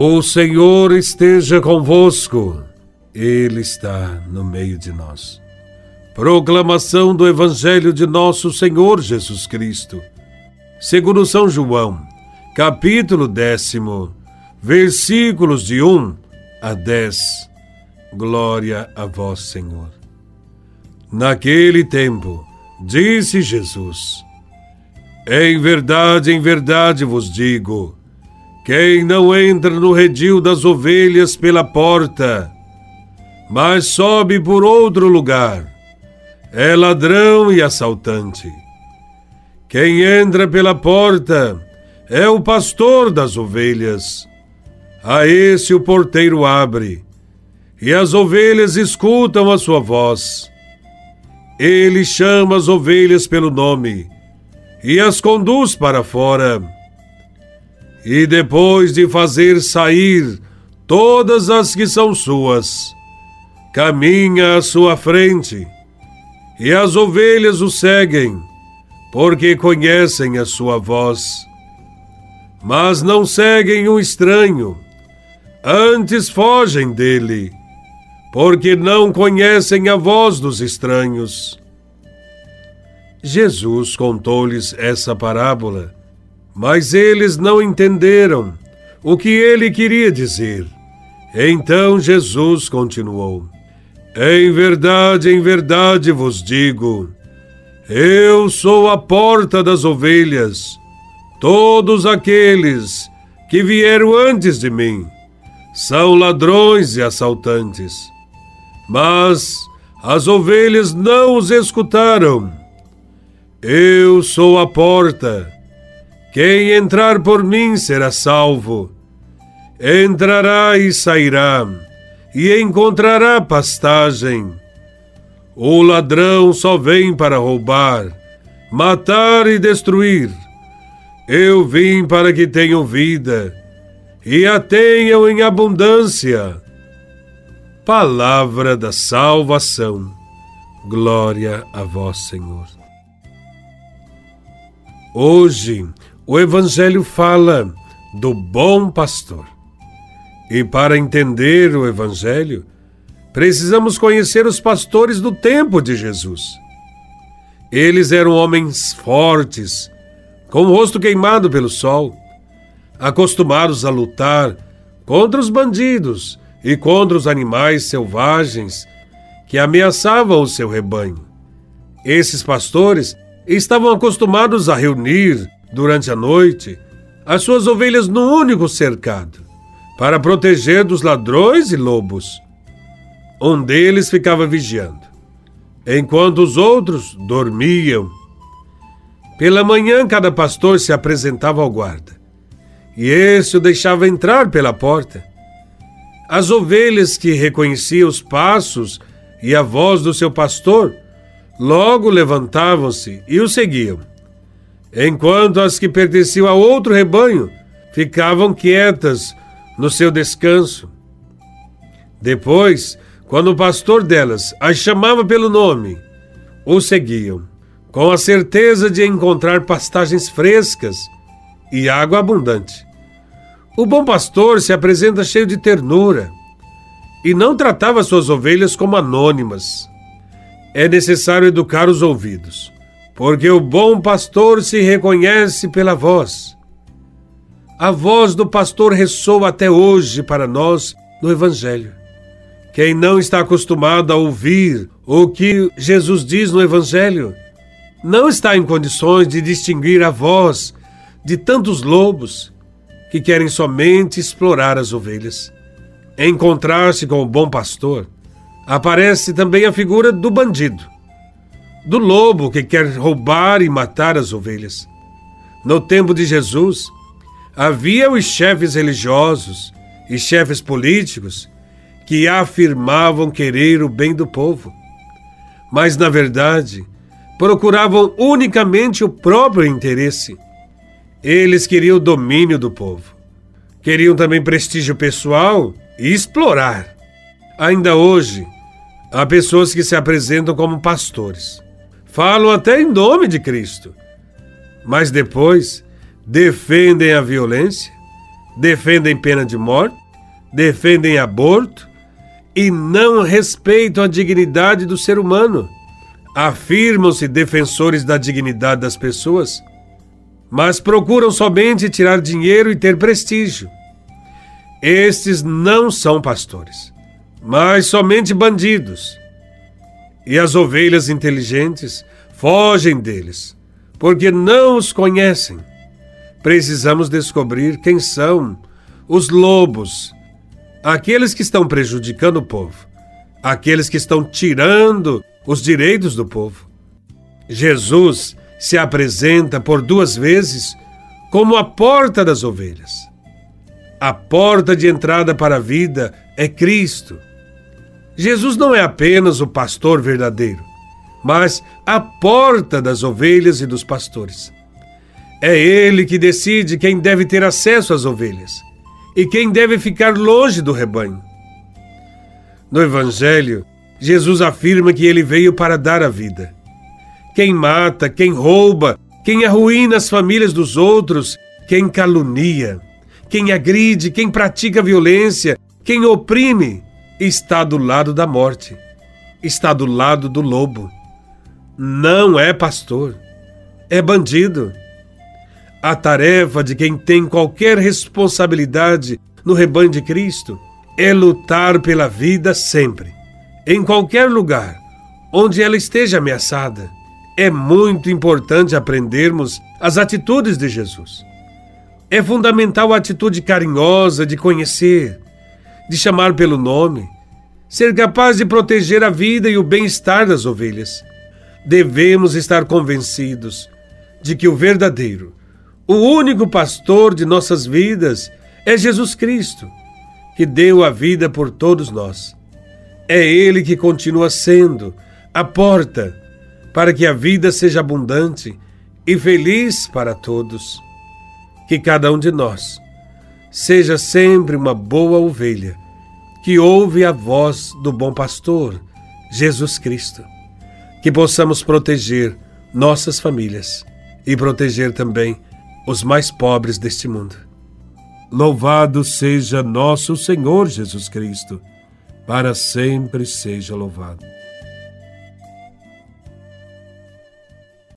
O Senhor esteja convosco, Ele está no meio de nós. Proclamação do Evangelho de Nosso Senhor Jesus Cristo, segundo São João, capítulo décimo, versículos de 1 a 10. Glória a vós, Senhor. Naquele tempo, disse Jesus: Em verdade, em verdade vos digo, quem não entra no redil das ovelhas pela porta, mas sobe por outro lugar, é ladrão e assaltante. Quem entra pela porta é o pastor das ovelhas. A esse o porteiro abre, e as ovelhas escutam a sua voz. Ele chama as ovelhas pelo nome e as conduz para fora e depois de fazer sair todas as que são suas, caminha à sua frente, e as ovelhas o seguem, porque conhecem a sua voz. Mas não seguem um estranho, antes fogem dele, porque não conhecem a voz dos estranhos. Jesus contou-lhes essa parábola mas eles não entenderam o que ele queria dizer. Então Jesus continuou: Em verdade, em verdade vos digo, eu sou a porta das ovelhas. Todos aqueles que vieram antes de mim são ladrões e assaltantes. Mas as ovelhas não os escutaram. Eu sou a porta. Quem entrar por mim será salvo. Entrará e sairá, e encontrará pastagem. O ladrão só vem para roubar, matar e destruir. Eu vim para que tenham vida e a tenham em abundância. Palavra da salvação. Glória a vós, Senhor. Hoje, o Evangelho fala do bom pastor. E para entender o Evangelho, precisamos conhecer os pastores do tempo de Jesus. Eles eram homens fortes, com o rosto queimado pelo sol, acostumados a lutar contra os bandidos e contra os animais selvagens que ameaçavam o seu rebanho. Esses pastores estavam acostumados a reunir durante a noite, as suas ovelhas num único cercado, para proteger dos ladrões e lobos. Um deles ficava vigiando, enquanto os outros dormiam. Pela manhã, cada pastor se apresentava ao guarda, e esse o deixava entrar pela porta. As ovelhas que reconheciam os passos e a voz do seu pastor logo levantavam-se e o seguiam enquanto as que pertenciam a outro rebanho ficavam quietas no seu descanso. Depois, quando o pastor delas as chamava pelo nome, o seguiam, com a certeza de encontrar pastagens frescas e água abundante. O bom pastor se apresenta cheio de ternura e não tratava suas ovelhas como anônimas. É necessário educar os ouvidos porque o bom pastor se reconhece pela voz. A voz do pastor ressoa até hoje para nós no Evangelho. Quem não está acostumado a ouvir o que Jesus diz no Evangelho, não está em condições de distinguir a voz de tantos lobos que querem somente explorar as ovelhas. Encontrar-se com o bom pastor, aparece também a figura do bandido do lobo que quer roubar e matar as ovelhas. No tempo de Jesus, havia os chefes religiosos e chefes políticos que afirmavam querer o bem do povo, mas na verdade procuravam unicamente o próprio interesse. Eles queriam o domínio do povo. Queriam também prestígio pessoal e explorar. Ainda hoje, há pessoas que se apresentam como pastores falam até em nome de Cristo, mas depois defendem a violência, defendem pena de morte, defendem aborto e não respeitam a dignidade do ser humano. Afirmam-se defensores da dignidade das pessoas, mas procuram somente tirar dinheiro e ter prestígio. Estes não são pastores, mas somente bandidos. E as ovelhas inteligentes fogem deles, porque não os conhecem. Precisamos descobrir quem são os lobos, aqueles que estão prejudicando o povo, aqueles que estão tirando os direitos do povo. Jesus se apresenta por duas vezes como a porta das ovelhas. A porta de entrada para a vida é Cristo. Jesus não é apenas o pastor verdadeiro, mas a porta das ovelhas e dos pastores. É ele que decide quem deve ter acesso às ovelhas e quem deve ficar longe do rebanho. No Evangelho, Jesus afirma que ele veio para dar a vida. Quem mata, quem rouba, quem arruína as famílias dos outros, quem calunia, quem agride, quem pratica violência, quem oprime, está do lado da morte, está do lado do lobo. Não é pastor, é bandido. A tarefa de quem tem qualquer responsabilidade no rebanho de Cristo é lutar pela vida sempre em qualquer lugar onde ela esteja ameaçada, é muito importante aprendermos as atitudes de Jesus. É fundamental a atitude carinhosa de conhecer, de chamar pelo nome, ser capaz de proteger a vida e o bem-estar das ovelhas. Devemos estar convencidos de que o verdadeiro, o único pastor de nossas vidas é Jesus Cristo, que deu a vida por todos nós. É Ele que continua sendo a porta para que a vida seja abundante e feliz para todos. Que cada um de nós seja sempre uma boa ovelha que ouve a voz do bom pastor, Jesus Cristo. Que possamos proteger nossas famílias e proteger também os mais pobres deste mundo. Louvado seja nosso Senhor Jesus Cristo para sempre seja louvado.